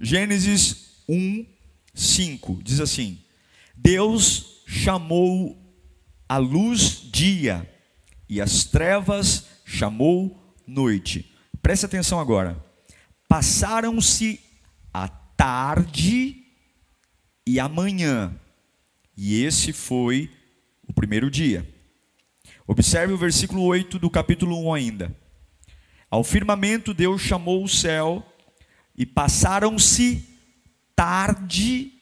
Gênesis 1, 5 diz assim: Deus chamou a luz dia e as trevas chamou noite. Preste atenção agora. Passaram-se a tarde e a manhã, e esse foi o primeiro dia. Observe o versículo 8 do capítulo 1 ainda. Ao firmamento Deus chamou o céu e passaram-se tarde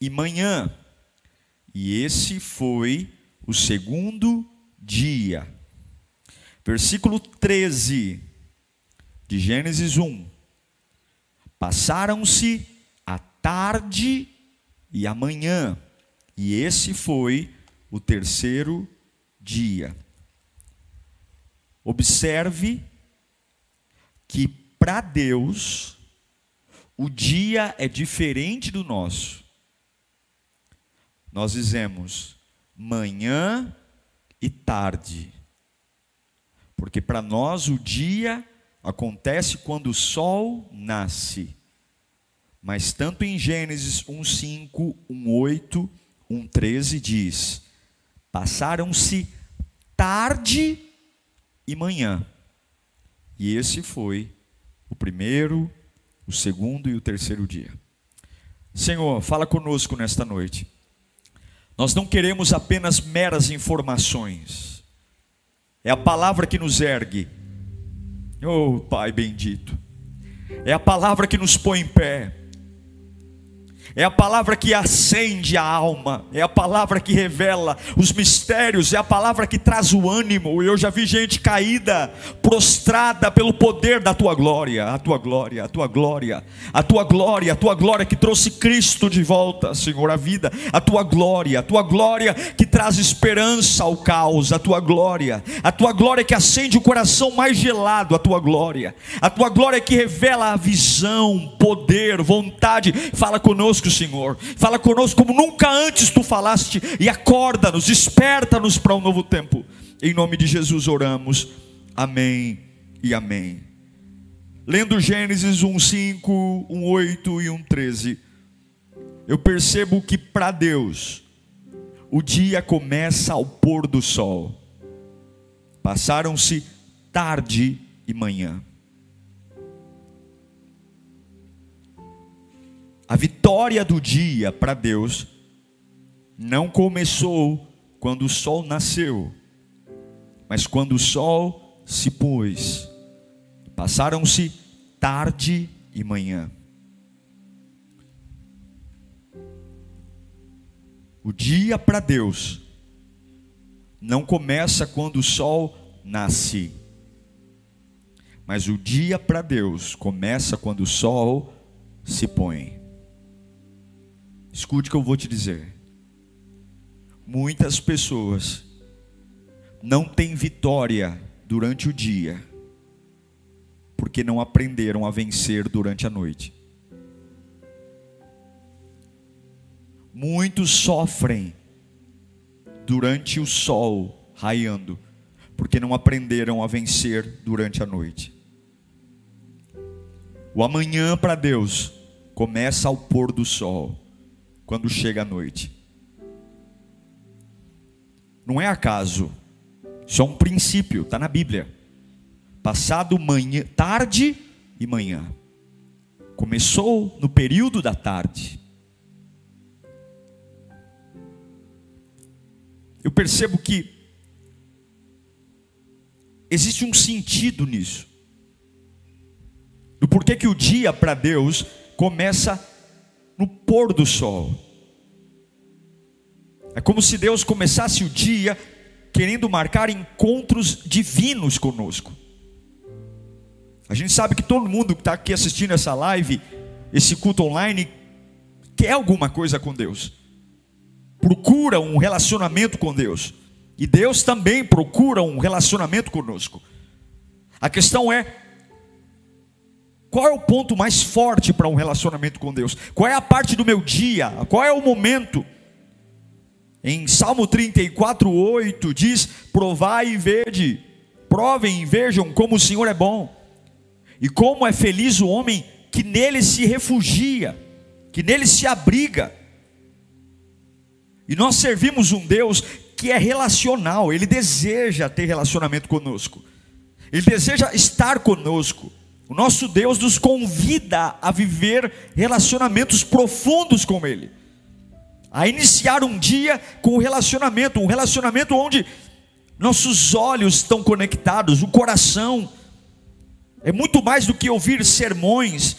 e manhã. E esse foi o segundo dia. Versículo 13 de Gênesis 1. Passaram-se a tarde e a manhã, e esse foi o terceiro dia. Observe que para Deus, o dia é diferente do nosso. Nós dizemos manhã e tarde. Porque para nós o dia acontece quando o sol nasce. Mas tanto em Gênesis 1:5, 1:8, 1:13 diz: Passaram-se tarde e manhã. E esse foi o primeiro, o segundo e o terceiro dia. Senhor, fala conosco nesta noite. Nós não queremos apenas meras informações, é a palavra que nos ergue. Oh, Pai bendito, é a palavra que nos põe em pé é a palavra que acende a alma, é a palavra que revela os mistérios, é a palavra que traz o ânimo. Eu já vi gente caída, prostrada pelo poder da tua glória, a tua glória, a tua glória, a tua glória, a tua glória que trouxe Cristo de volta, Senhor, à vida, a tua glória, a tua glória que traz esperança ao caos, a tua glória, a tua glória que acende o coração mais gelado, a tua glória, a tua glória que revela a visão, poder, vontade. Fala conosco conosco, Senhor. Fala conosco como nunca antes tu falaste e acorda-nos, desperta-nos para um novo tempo. Em nome de Jesus oramos. Amém e amém. Lendo Gênesis 1:5, 1:8 e 1:13, eu percebo que para Deus o dia começa ao pôr do sol. Passaram-se tarde e manhã. A vitória do dia para Deus não começou quando o sol nasceu, mas quando o sol se pôs. Passaram-se tarde e manhã. O dia para Deus não começa quando o sol nasce, mas o dia para Deus começa quando o sol se põe. Escute o que eu vou te dizer. Muitas pessoas não têm vitória durante o dia, porque não aprenderam a vencer durante a noite. Muitos sofrem durante o sol raiando, porque não aprenderam a vencer durante a noite. O amanhã para Deus começa ao pôr do sol quando chega a noite. Não é acaso, isso é um princípio, está na Bíblia. Passado manhã, tarde e manhã. Começou no período da tarde. Eu percebo que existe um sentido nisso. Do porquê que o dia para Deus começa no pôr do sol. É como se Deus começasse o dia querendo marcar encontros divinos conosco. A gente sabe que todo mundo que está aqui assistindo essa live, esse culto online, quer alguma coisa com Deus, procura um relacionamento com Deus, e Deus também procura um relacionamento conosco. A questão é: qual é o ponto mais forte para um relacionamento com Deus? Qual é a parte do meu dia? Qual é o momento? Em Salmo 34, 8 diz: Provai e vede, provem e vejam como o Senhor é bom, e como é feliz o homem que nele se refugia, que nele se abriga. E nós servimos um Deus que é relacional, ele deseja ter relacionamento conosco, ele deseja estar conosco. O nosso Deus nos convida a viver relacionamentos profundos com Ele a iniciar um dia com um relacionamento, um relacionamento onde nossos olhos estão conectados, o coração. É muito mais do que ouvir sermões,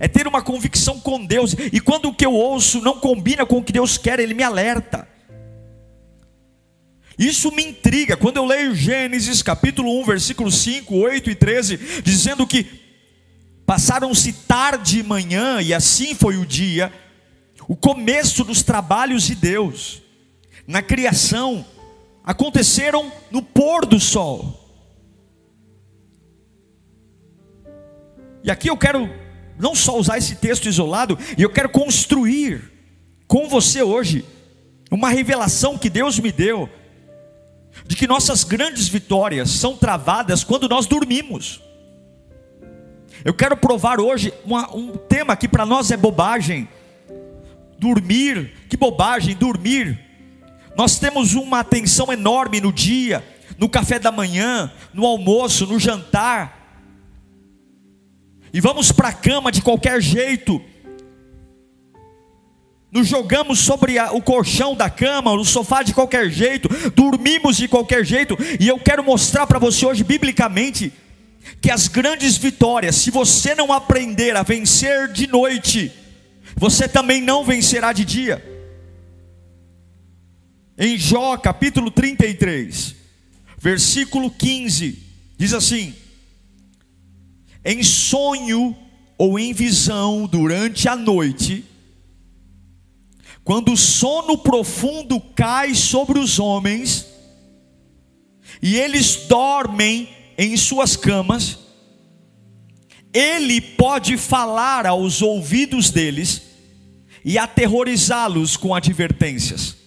é ter uma convicção com Deus, e quando o que eu ouço não combina com o que Deus quer, Ele me alerta. Isso me intriga, quando eu leio Gênesis capítulo 1, versículos 5, 8 e 13, dizendo que passaram-se tarde e manhã, e assim foi o dia, o começo dos trabalhos de Deus na criação aconteceram no pôr do sol. E aqui eu quero não só usar esse texto isolado, e eu quero construir com você hoje uma revelação que Deus me deu de que nossas grandes vitórias são travadas quando nós dormimos. Eu quero provar hoje uma, um tema que para nós é bobagem, Dormir, que bobagem, dormir. Nós temos uma atenção enorme no dia, no café da manhã, no almoço, no jantar. E vamos para a cama de qualquer jeito. Nos jogamos sobre a, o colchão da cama, no sofá de qualquer jeito, dormimos de qualquer jeito, e eu quero mostrar para você hoje, biblicamente, que as grandes vitórias, se você não aprender a vencer de noite, você também não vencerá de dia. Em Jó capítulo 33, versículo 15, diz assim: Em sonho ou em visão durante a noite, quando o sono profundo cai sobre os homens, e eles dormem em suas camas, ele pode falar aos ouvidos deles, e aterrorizá-los com advertências,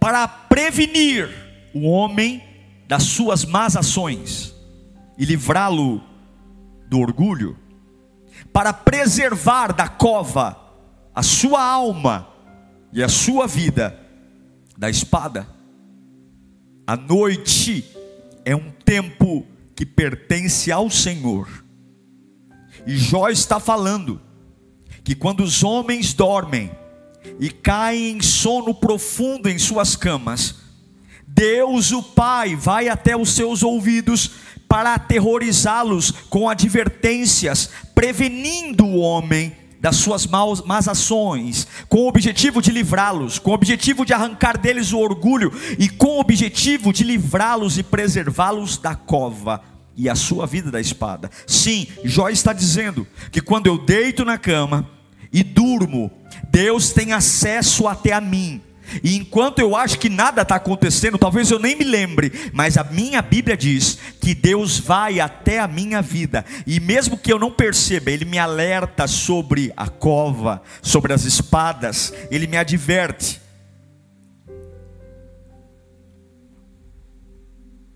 para prevenir o homem das suas más ações e livrá-lo do orgulho, para preservar da cova a sua alma e a sua vida da espada. A noite é um tempo que pertence ao Senhor. E Jó está falando que quando os homens dormem e caem em sono profundo em suas camas, Deus o Pai vai até os seus ouvidos para aterrorizá-los com advertências, prevenindo o homem das suas maus, más ações, com o objetivo de livrá-los, com o objetivo de arrancar deles o orgulho e com o objetivo de livrá-los e preservá-los da cova e a sua vida da espada. Sim, Jó está dizendo que quando eu deito na cama e durmo, Deus tem acesso até a mim. E enquanto eu acho que nada está acontecendo, talvez eu nem me lembre, mas a minha Bíblia diz que Deus vai até a minha vida, e mesmo que eu não perceba, Ele me alerta sobre a cova, sobre as espadas, Ele me adverte.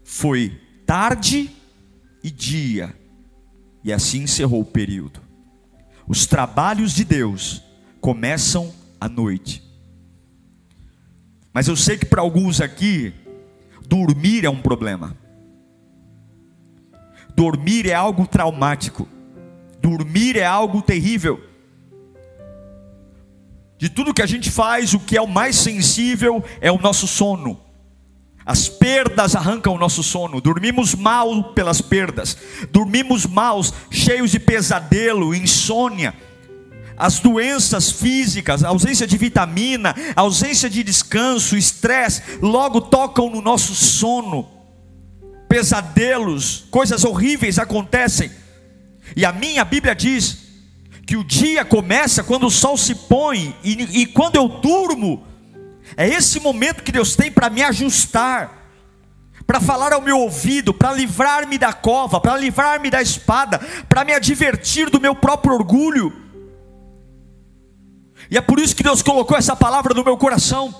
Foi tarde e dia, e assim encerrou o período. Os trabalhos de Deus começam à noite. Mas eu sei que para alguns aqui, dormir é um problema. Dormir é algo traumático. Dormir é algo terrível. De tudo que a gente faz, o que é o mais sensível é o nosso sono. As perdas arrancam o nosso sono, dormimos mal pelas perdas, dormimos mal, cheios de pesadelo, insônia. As doenças físicas, a ausência de vitamina, a ausência de descanso, estresse, logo tocam no nosso sono pesadelos, coisas horríveis acontecem. E a minha Bíblia diz que o dia começa quando o sol se põe, e, e quando eu durmo, é esse momento que Deus tem para me ajustar, para falar ao meu ouvido, para livrar-me da cova, para livrar-me da espada, para me advertir do meu próprio orgulho. E é por isso que Deus colocou essa palavra no meu coração.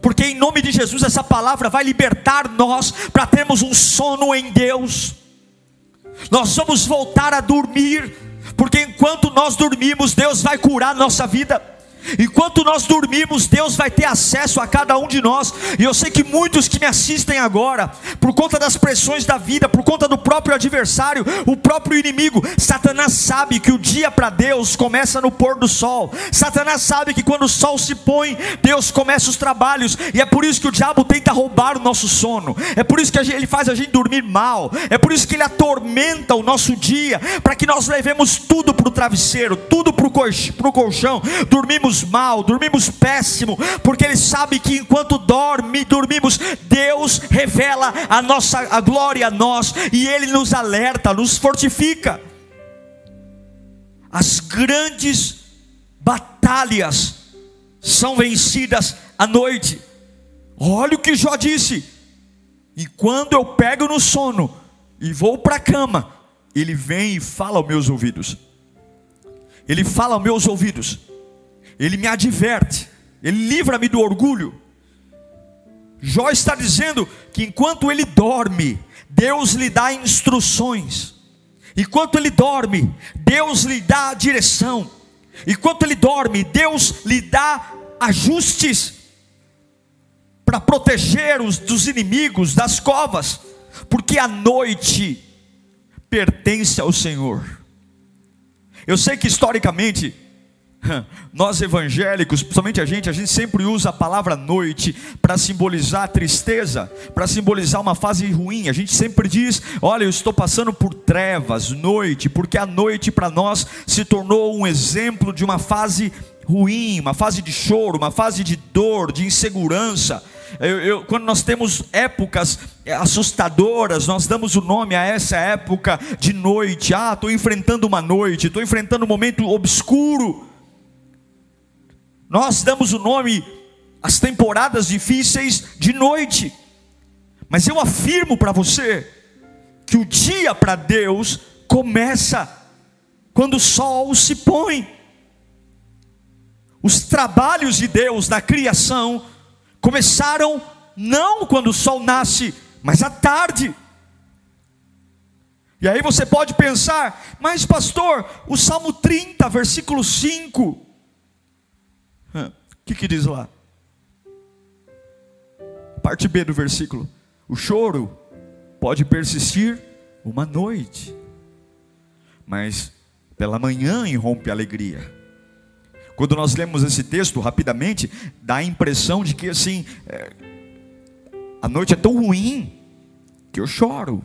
Porque em nome de Jesus essa palavra vai libertar nós para termos um sono em Deus. Nós vamos voltar a dormir, porque enquanto nós dormimos, Deus vai curar nossa vida. Enquanto nós dormimos, Deus vai ter acesso a cada um de nós. E eu sei que muitos que me assistem agora, por conta das pressões da vida, por conta do próprio adversário, o próprio inimigo, Satanás sabe que o dia para Deus começa no pôr do sol. Satanás sabe que quando o sol se põe, Deus começa os trabalhos. E é por isso que o diabo tenta roubar o nosso sono. É por isso que ele faz a gente dormir mal. É por isso que ele atormenta o nosso dia, para que nós levemos tudo para o travesseiro, tudo para o colchão. Dormimos dormimos mal, dormimos péssimo, porque Ele sabe que enquanto dorme, dormimos, Deus revela a nossa a glória a nós e Ele nos alerta, nos fortifica. As grandes batalhas são vencidas à noite. Olha o que Jó disse. E quando eu pego no sono e vou para a cama, ele vem e fala aos meus ouvidos. Ele fala aos meus ouvidos. Ele me adverte, ele livra-me do orgulho. Jó está dizendo que enquanto ele dorme, Deus lhe dá instruções. Enquanto ele dorme, Deus lhe dá direção. Enquanto ele dorme, Deus lhe dá ajustes para proteger os dos inimigos das covas, porque a noite pertence ao Senhor. Eu sei que historicamente Nós evangélicos, principalmente a gente, a gente sempre usa a palavra noite para simbolizar a tristeza, para simbolizar uma fase ruim. A gente sempre diz: Olha, eu estou passando por trevas, noite, porque a noite para nós se tornou um exemplo de uma fase ruim, uma fase de choro, uma fase de dor, de insegurança. Eu, eu, quando nós temos épocas assustadoras, nós damos o nome a essa época de noite. Ah, estou enfrentando uma noite, estou enfrentando um momento obscuro. Nós damos o nome às temporadas difíceis de noite. Mas eu afirmo para você que o dia para Deus começa quando o sol se põe. Os trabalhos de Deus na criação começaram não quando o sol nasce, mas à tarde. E aí você pode pensar, mas pastor, o Salmo 30, versículo 5, o que, que diz lá? Parte B do versículo: O choro pode persistir uma noite, mas pela manhã irrompe a alegria. Quando nós lemos esse texto rapidamente, dá a impressão de que assim, é, a noite é tão ruim que eu choro.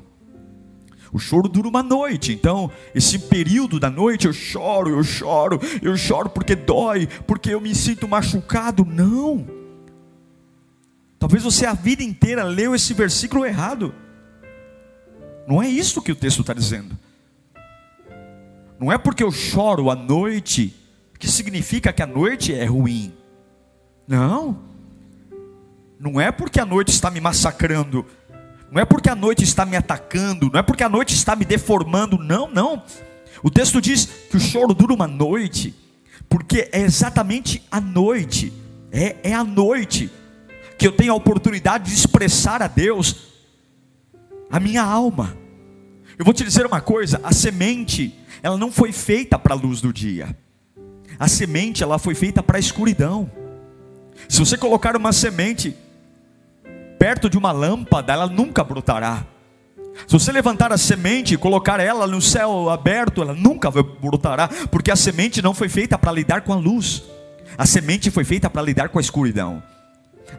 O choro dura uma noite, então esse período da noite eu choro, eu choro, eu choro porque dói, porque eu me sinto machucado. Não. Talvez você a vida inteira leu esse versículo errado. Não é isso que o texto está dizendo. Não é porque eu choro à noite que significa que a noite é ruim. Não. Não é porque a noite está me massacrando não é porque a noite está me atacando, não é porque a noite está me deformando, não, não. O texto diz que o choro dura uma noite, porque é exatamente a noite, é, é a noite que eu tenho a oportunidade de expressar a Deus a minha alma. Eu vou te dizer uma coisa: a semente, ela não foi feita para a luz do dia, a semente, ela foi feita para a escuridão. Se você colocar uma semente perto de uma lâmpada, ela nunca brotará. Se você levantar a semente e colocar ela no céu aberto, ela nunca brotará, porque a semente não foi feita para lidar com a luz. A semente foi feita para lidar com a escuridão.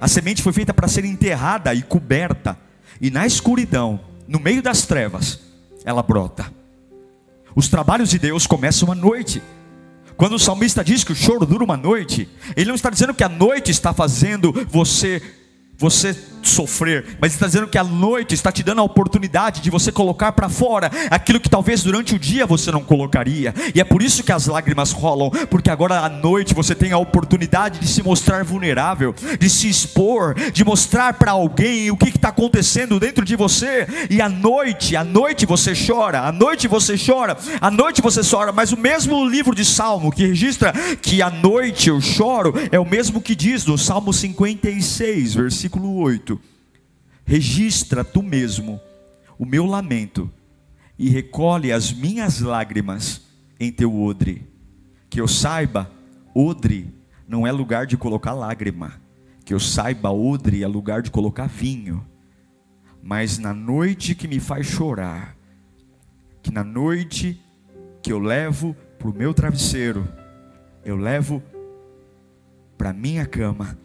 A semente foi feita para ser enterrada e coberta. E na escuridão, no meio das trevas, ela brota. Os trabalhos de Deus começam à noite. Quando o salmista diz que o choro dura uma noite, ele não está dizendo que a noite está fazendo você você sofrer, mas está dizendo que a noite está te dando a oportunidade de você colocar para fora aquilo que talvez durante o dia você não colocaria. E é por isso que as lágrimas rolam, porque agora à noite você tem a oportunidade de se mostrar vulnerável, de se expor, de mostrar para alguém o que está acontecendo dentro de você. E à noite, à noite você chora, à noite você chora, à noite você chora. Mas o mesmo livro de Salmo que registra que à noite eu choro é o mesmo que diz no Salmo 56, versículo 8 registra tu mesmo o meu lamento e recolhe as minhas lágrimas em teu odre. Que eu saiba, odre não é lugar de colocar lágrima. Que eu saiba, odre é lugar de colocar vinho. Mas na noite que me faz chorar, que na noite que eu levo para o meu travesseiro, eu levo para minha cama,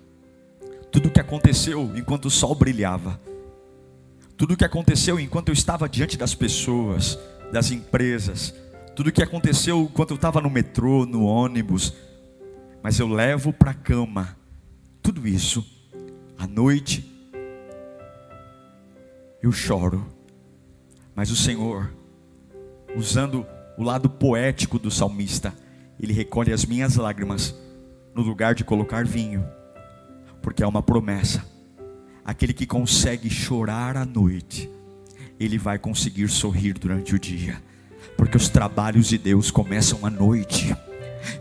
tudo o que aconteceu enquanto o sol brilhava, tudo o que aconteceu enquanto eu estava diante das pessoas, das empresas, tudo o que aconteceu enquanto eu estava no metrô, no ônibus, mas eu levo para a cama tudo isso, à noite, eu choro, mas o Senhor, usando o lado poético do salmista, ele recolhe as minhas lágrimas no lugar de colocar vinho porque é uma promessa. Aquele que consegue chorar à noite, ele vai conseguir sorrir durante o dia, porque os trabalhos de Deus começam à noite.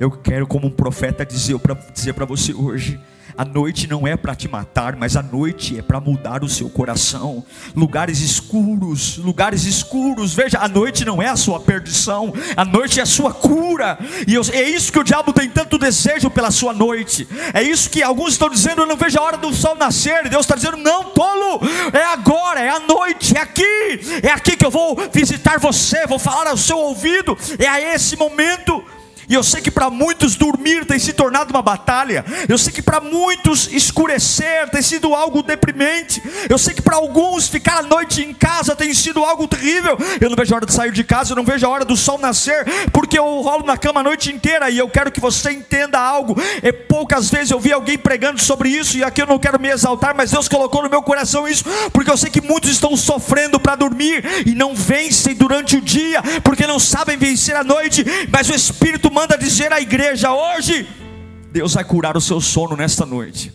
Eu quero, como um profeta, dizer para dizer você hoje: a noite não é para te matar, mas a noite é para mudar o seu coração. Lugares escuros, lugares escuros. Veja, a noite não é a sua perdição, a noite é a sua cura. E eu, é isso que o diabo tem tanto desejo pela sua noite. É isso que alguns estão dizendo: eu não vejo a hora do sol nascer. Deus está dizendo: não, tolo, é agora, é a noite, é aqui, é aqui que eu vou visitar você, vou falar ao seu ouvido. É a esse momento. E eu sei que para muitos dormir tem se tornado uma batalha. Eu sei que para muitos escurecer tem sido algo deprimente. Eu sei que para alguns ficar a noite em casa tem sido algo terrível. Eu não vejo a hora de sair de casa, eu não vejo a hora do sol nascer, porque eu rolo na cama a noite inteira e eu quero que você entenda algo. É poucas vezes eu vi alguém pregando sobre isso e aqui eu não quero me exaltar, mas Deus colocou no meu coração isso, porque eu sei que muitos estão sofrendo para dormir e não vencem durante o dia, porque não sabem vencer a noite, mas o Espírito manda dizer à igreja hoje: Deus vai curar o seu sono nesta noite.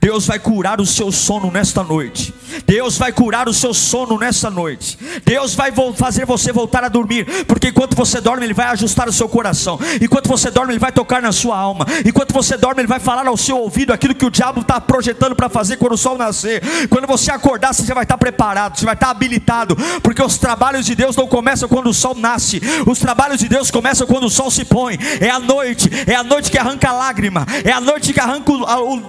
Deus vai curar o seu sono nesta noite. Deus vai curar o seu sono nesta noite. Deus vai fazer você voltar a dormir, porque enquanto você dorme, Ele vai ajustar o seu coração. Enquanto você dorme, Ele vai tocar na sua alma. Enquanto você dorme, Ele vai falar ao seu ouvido aquilo que o diabo está projetando para fazer quando o sol nascer. Quando você acordar, você já vai estar preparado, você vai estar habilitado, porque os trabalhos de Deus não começam quando o sol nasce. Os trabalhos de Deus começam quando o sol se põe. É a noite, é a noite que arranca a lágrima, é a noite que arranca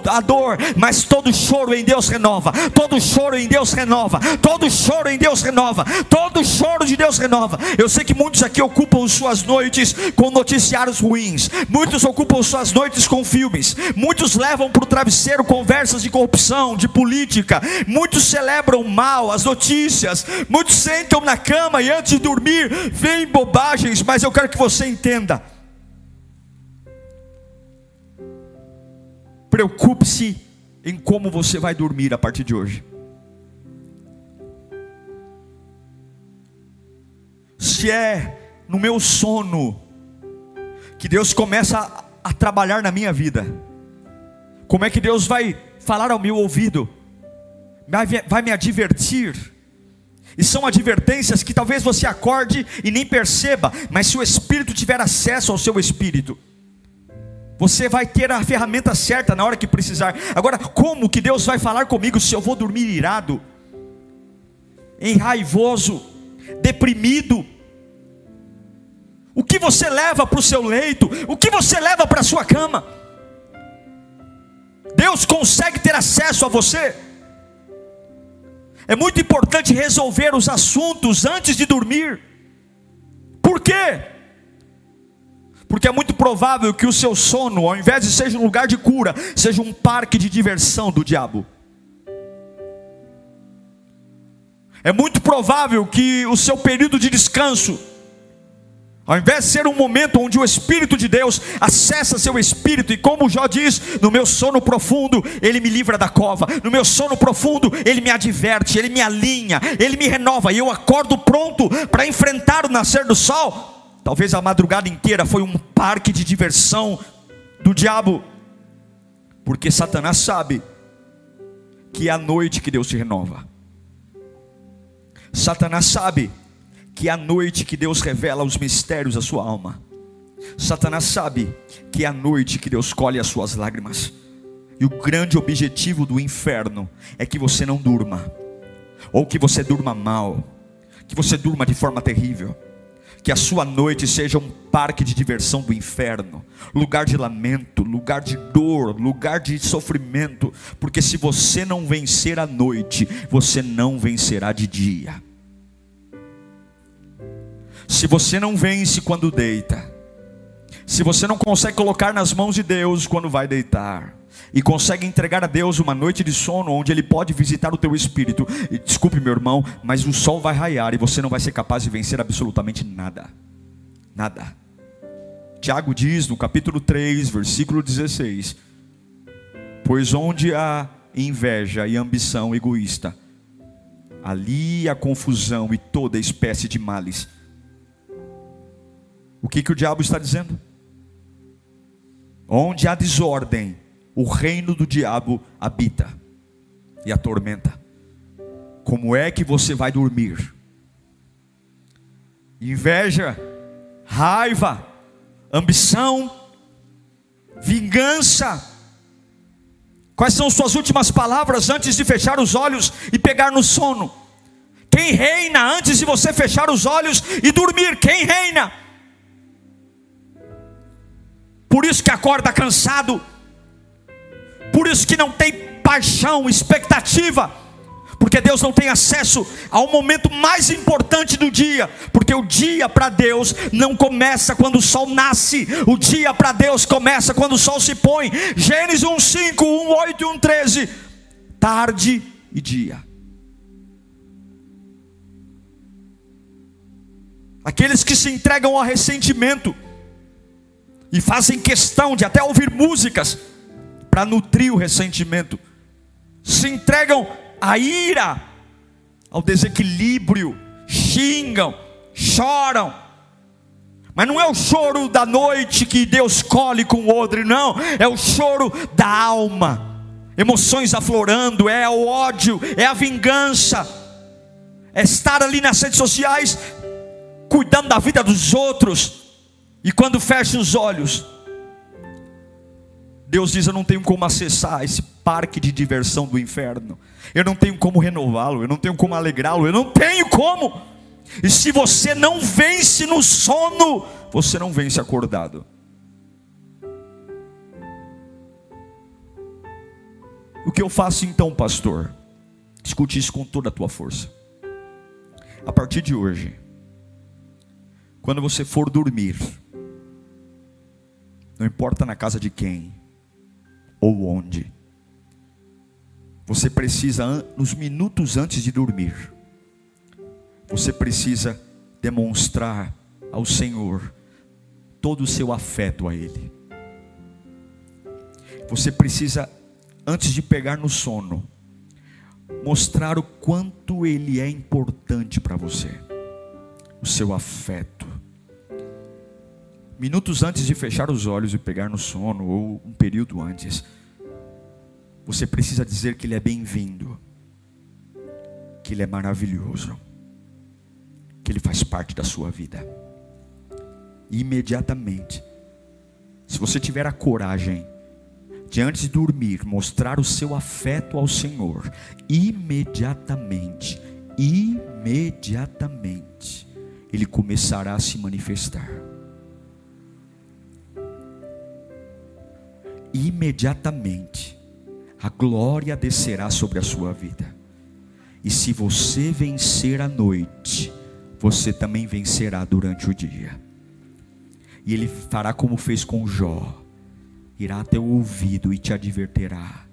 a dor, mas todo choro em Deus renova, todo choro em Deus renova, todo choro em Deus renova, todo choro de Deus renova. Eu sei que muitos aqui ocupam suas noites com noticiários ruins, muitos ocupam suas noites com filmes, muitos levam para o travesseiro conversas de corrupção, de política, muitos celebram mal as notícias, muitos sentam na cama e antes de dormir veem bobagens, mas eu quero que você entenda. Preocupe-se em como você vai dormir a partir de hoje. Se é no meu sono que Deus começa a, trabalhar na minha vida, como é que Deus vai falar ao meu ouvido, vai me advertir, e são advertências que talvez você acorde e nem perceba, mas se o Espírito tiver acesso ao seu espírito, você vai ter a ferramenta certa na hora que precisar. Agora, como que Deus vai falar comigo se eu vou dormir irado, enraivoso, deprimido? O que você leva para o seu leito? O que você leva para a sua cama? Deus consegue ter acesso a você? É muito importante resolver os assuntos antes de dormir. Por quê? Porque é muito provável que o seu sono, ao invés de seja um lugar de cura, seja um parque de diversão do diabo. É muito provável que o seu período de descanso, Ao invés de ser um momento onde o Espírito de Deus acessa seu espírito, e como Jó diz, no meu sono profundo, ele me livra da cova, no meu sono profundo, ele me adverte, ele me alinha, ele me renova, e eu acordo pronto para enfrentar o nascer do sol. Talvez a madrugada inteira foi um parque de diversão do diabo, porque Satanás sabe que é a noite que Deus te renova. Satanás sabe que é a noite que Deus revela os mistérios da sua alma. Satanás sabe que é a noite que Deus colhe as suas lágrimas. E o grande objetivo do inferno é que você não durma, ou que você durma mal, que você durma de forma terrível, que a sua noite seja um parque de diversão do inferno, lugar de lamento, lugar de dor, lugar de sofrimento, porque se você não vencer a noite, você não vencerá de dia. Se você não vence quando deita, se você não consegue colocar nas mãos de Deus quando vai deitar, e consegue entregar a Deus uma noite de sono onde Ele pode visitar o teu espírito, e, desculpe meu irmão, mas o sol vai raiar e você não vai ser capaz de vencer absolutamente nada. Nada. Tiago diz no capítulo 3, versículo 16: Pois onde há inveja e ambição egoísta, ali há confusão e toda espécie de males. O que, que o diabo está dizendo? Onde há desordem, o reino do diabo habita e atormenta. Como é que você vai dormir? Inveja, raiva, ambição, vingança. Quais são suas últimas palavras antes de fechar os olhos e pegar no sono? Quem reina antes de você fechar os olhos e dormir? Quem reina? Por isso que acorda cansado, por isso que não tem paixão, expectativa, porque Deus não tem acesso ao momento mais importante do dia, porque o dia para Deus não começa quando o sol nasce, o dia para Deus começa quando o sol se põe. Gênesis 1:5, 1:8 e 1:13. Tarde e dia. Aqueles que se entregam ao ressentimento e fazem questão de até ouvir músicas para nutrir o ressentimento, se entregam à ira, ao desequilíbrio, xingam, choram. Mas não é o choro da noite que Deus colhe com o odre, não, é o choro da alma, emoções aflorando, é o ódio, é a vingança, é estar ali nas redes sociais cuidando da vida dos outros, e quando fecha os olhos, Deus diz: Eu não tenho como acessar esse parque de diversão do inferno, eu não tenho como renová-lo, eu não tenho como alegrá-lo, eu não tenho como. E se você não vence no sono, você não vence acordado. O que eu faço então, pastor? Escute isso com toda a tua força. A partir de hoje, quando você for dormir, não importa na casa de quem, ou onde. Você precisa, nos minutos antes de dormir, você precisa demonstrar ao Senhor todo o seu afeto a Ele. Você precisa, antes de pegar no sono, mostrar o quanto Ele é importante para você, o seu afeto. Minutos antes de fechar os olhos e pegar no sono, ou um período antes, você precisa dizer que Ele é bem-vindo, que Ele é maravilhoso, que Ele faz parte da sua vida. E imediatamente, se você tiver a coragem de antes de dormir mostrar o seu afeto ao Senhor, imediatamente, imediatamente, Ele começará a se manifestar. Imediatamente a glória descerá sobre a sua vida. E se você vencer a noite, você também vencerá durante o dia. E ele fará como fez com Jó: irá até o ouvido e te adverterá,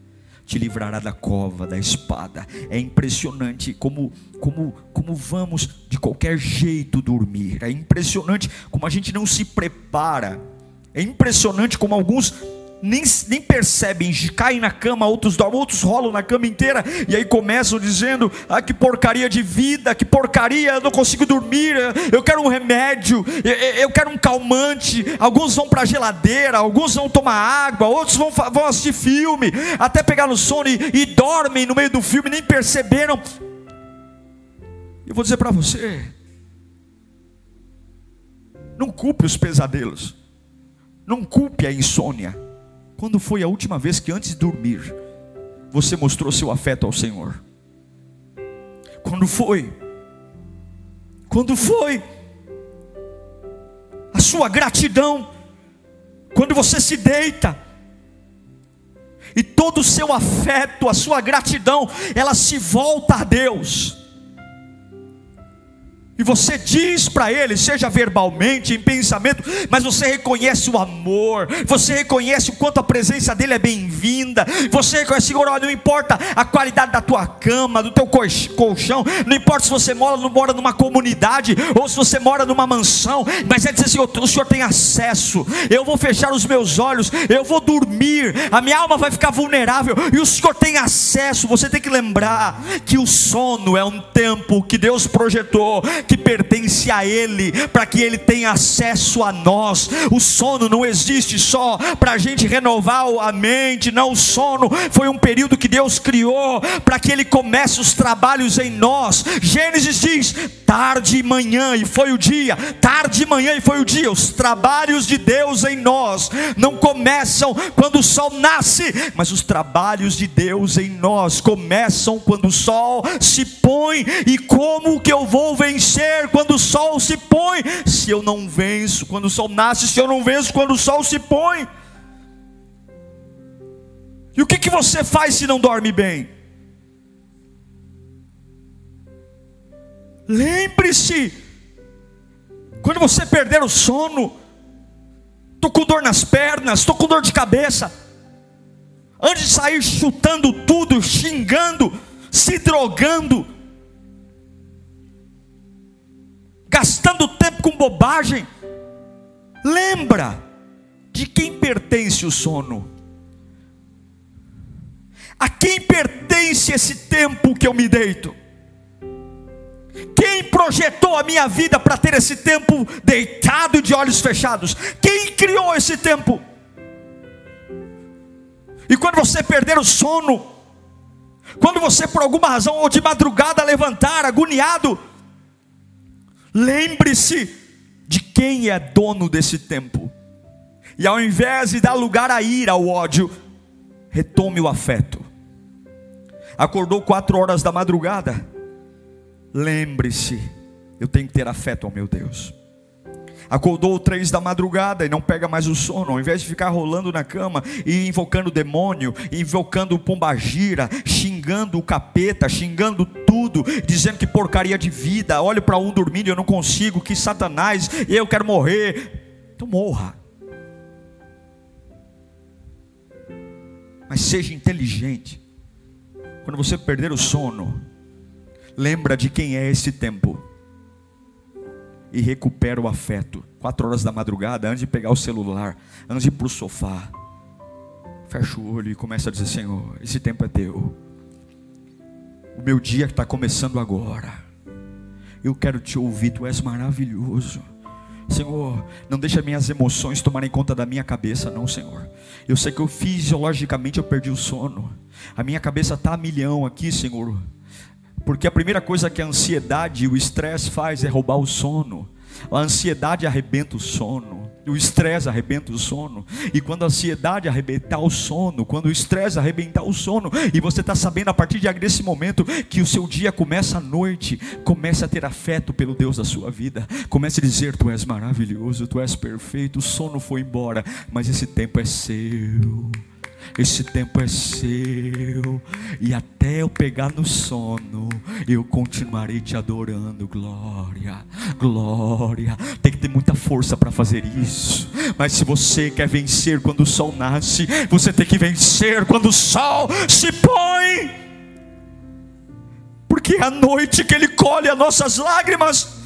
te livrará da cova, da espada. É impressionante como, como, como vamos de qualquer jeito dormir. É impressionante como a gente não se prepara. É impressionante como alguns nem, nem percebem, caem na cama, outros dormem, outros rolam na cama inteira, e aí começam dizendo: ah, que porcaria de vida, que porcaria, eu não consigo dormir, eu quero um remédio, eu quero um calmante. Alguns vão para a geladeira, alguns vão tomar água, outros vão, vão assistir filme, até pegar no sono e, e dormem no meio do filme, nem perceberam. Eu vou dizer para você: não culpe os pesadelos, não culpe a insônia quando foi a última vez que antes de dormir você mostrou seu afeto ao Senhor? Quando foi? Quando foi? A sua gratidão, quando você se deita, e todo o seu afeto, a sua gratidão, ela se volta a Deus. E você diz para ele, seja verbalmente, em pensamento, mas você reconhece o amor, você reconhece o quanto a presença dele é bem-vinda, você reconhece, Senhor, não importa a qualidade da tua cama, do teu colchão, não importa se você mora, não mora numa comunidade ou se você mora numa mansão, mas é dizer assim: o Senhor tem acesso, eu vou fechar os meus olhos, eu vou dormir, a minha alma vai ficar vulnerável, e o Senhor tem acesso. Você tem que lembrar que o sono é um tempo que Deus projetou que pertence a Ele, para que Ele tenha acesso a nós. O sono não existe só para a gente renovar a mente, não. O sono foi um período que Deus criou para que Ele comece os trabalhos em nós. Gênesis diz: tarde e manhã, e foi o dia, tarde e manhã, e foi o dia. Os trabalhos de Deus em nós não começam quando o sol nasce, mas os trabalhos de Deus em nós começam quando o sol se põe. E como que eu vou vencer? Quando o sol se põe, se eu não venço quando o sol nasce, se eu não venço quando o sol se põe. E o que, que você faz se não dorme bem? Lembre-se, quando você perder o sono, estou com dor nas pernas, estou com dor de cabeça, antes de sair chutando tudo, xingando, se drogando, gastando tempo com bobagem. Lembra de quem pertence o sono? A quem pertence esse tempo que eu me deito? Quem projetou a minha vida para ter esse tempo deitado e de olhos fechados? Quem criou esse tempo? E quando você perder o sono, quando você por alguma razão ou de madrugada levantar agoniado, Lembre-se de quem é dono desse tempo. E ao invés de dar lugar à ira, ao ódio, retome o afeto. Acordou quatro horas da madrugada. Lembre-se, eu tenho que ter afeto ao meu Deus acordou três da madrugada e não pega mais o sono, ao invés de ficar rolando na cama e invocando o demônio, invocando o pombagira, xingando o capeta, xingando tudo, dizendo que porcaria de vida, olho para um dormindo e eu não consigo, que satanás, eu quero morrer. Então morra. Mas seja inteligente. Quando você perder o sono, lembra de quem é esse tempo e recupera o afeto. Quatro horas da madrugada, antes de pegar o celular, antes de ir para o sofá, fecha o olho e começa a dizer: Senhor, esse tempo é teu. O meu dia está começando agora. Eu quero te ouvir, tu és maravilhoso. Senhor, não deixa minhas emoções tomarem conta da minha cabeça, não, Senhor. Eu sei que eu fisiologicamente eu perdi o sono. A minha cabeça está a milhão aqui, Senhor. Porque a primeira coisa que a ansiedade e o estresse faz é roubar o sono. A ansiedade arrebenta o sono, o estresse arrebenta o sono. E quando a ansiedade arrebentar o sono, quando o estresse arrebentar o sono, e você está sabendo a partir desse momento que o seu dia começa à noite, comece a ter afeto pelo Deus da sua vida. Comece a dizer: Tu és maravilhoso, Tu és perfeito. O sono foi embora, mas esse tempo é seu. Esse tempo é seu, e até eu pegar no sono, eu continuarei te adorando. Glória, glória. Tem que ter muita força para fazer isso. Mas se você quer vencer quando o sol nasce, você tem que vencer quando o sol se põe. Porque é a noite que ele colhe as nossas lágrimas.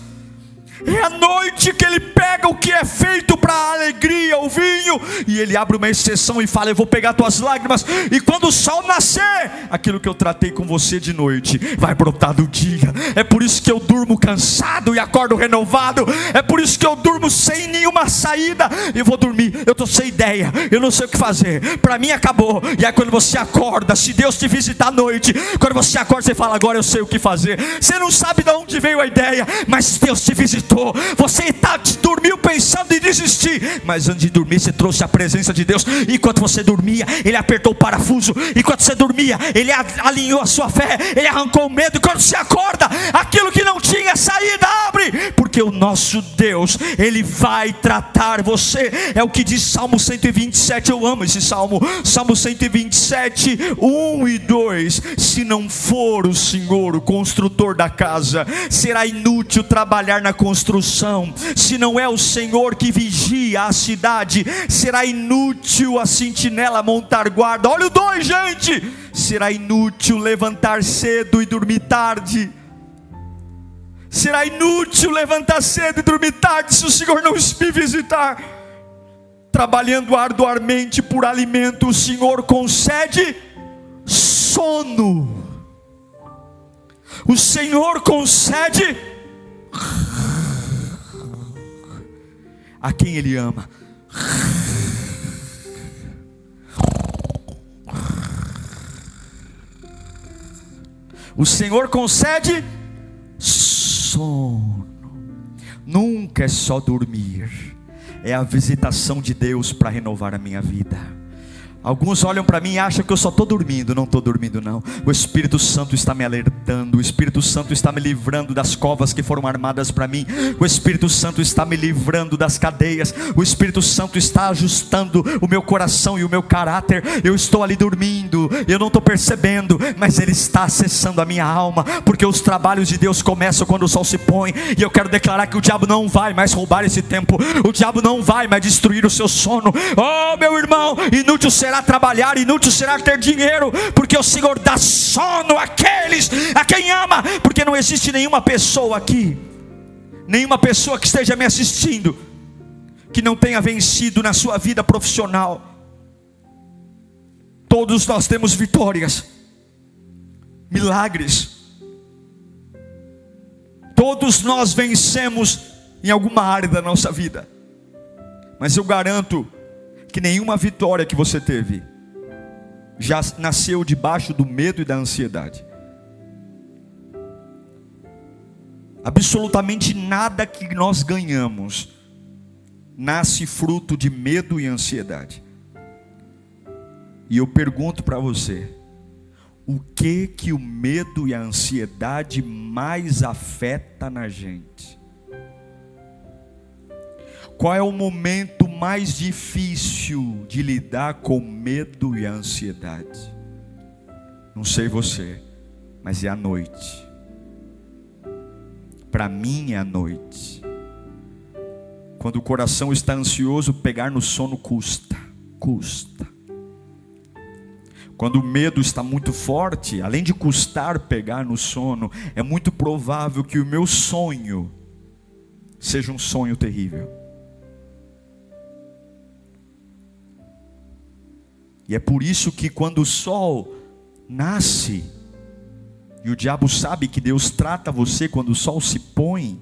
É a noite que ele pega o que é feito para a alegria, o vinho, e ele abre uma exceção e fala: Eu vou pegar tuas lágrimas, e quando o sol nascer, aquilo que eu tratei com você de noite vai brotar do dia. É por isso que eu durmo cansado e acordo renovado. É por isso que eu durmo sem nenhuma saída. Eu vou dormir, eu estou sem ideia, eu não sei o que fazer. Para mim acabou. E aí quando você acorda, se Deus te visitar à noite, quando você acorda, você fala: Agora eu sei o que fazer. Você não sabe de onde veio a ideia, mas Deus te visitou você tá, dormiu pensando em desistir, mas antes de dormir você trouxe a presença de Deus. Enquanto você dormia, Ele apertou o parafuso. Enquanto você dormia, Ele alinhou a sua fé. Ele arrancou o medo. E quando você acorda, aquilo que não tinha saída abre, porque o nosso Deus, Ele vai tratar você. É o que diz Salmo 127. Eu amo esse salmo. Salmo 127, 1 e 2. Se não for o Senhor, o construtor da casa, será inútil trabalhar na construção construção, se não é o Senhor que vigia a cidade, será inútil a sentinela montar guarda. Olha o dois, gente! Será inútil levantar cedo e dormir tarde. Será inútil levantar cedo e dormir tarde se o Senhor não me visitar. Trabalhando arduamente por alimento, o Senhor concede sono. O Senhor concede a quem Ele ama. O Senhor concede sono. Nunca é só dormir, é a visitação de Deus para renovar a minha vida. Alguns olham para mim e acham que eu só estou dormindo. Não estou dormindo, não. O Espírito Santo está me alertando. O Espírito Santo está me livrando das covas que foram armadas para mim. O Espírito Santo está me livrando das cadeias. O Espírito Santo está ajustando o meu coração e o meu caráter. Eu estou ali dormindo. Eu não estou percebendo, mas Ele está acessando a minha alma. Porque os trabalhos de Deus começam quando o sol se põe. E eu quero declarar que o diabo não vai mais roubar esse tempo. O diabo não vai mais destruir o seu sono. Oh, meu irmão, inútil será será trabalhar, inútil será ter dinheiro, porque o Senhor dá sono àqueles a quem ama, porque não existe nenhuma pessoa aqui, nenhuma pessoa que esteja me assistindo, que não tenha vencido na sua vida profissional. Todos nós temos vitórias, milagres, todos nós vencemos em alguma área da nossa vida, mas eu garanto que nenhuma vitória que você teve já nasceu debaixo do medo e da ansiedade. Absolutamente nada que nós ganhamos nasce fruto de medo e ansiedade. E eu pergunto para você, o que que o medo e a ansiedade mais afeta na gente? Qual é o momento mais difícil de lidar com medo e ansiedade? Não sei você, mas é a noite. Para mim é a noite. Quando o coração está ansioso, pegar no sono custa, custa. Quando o medo está muito forte, além de custar pegar no sono, é muito provável que o meu sonho seja um sonho terrível. E é por isso que quando o sol nasce, e o diabo sabe que Deus trata você quando o sol se põe,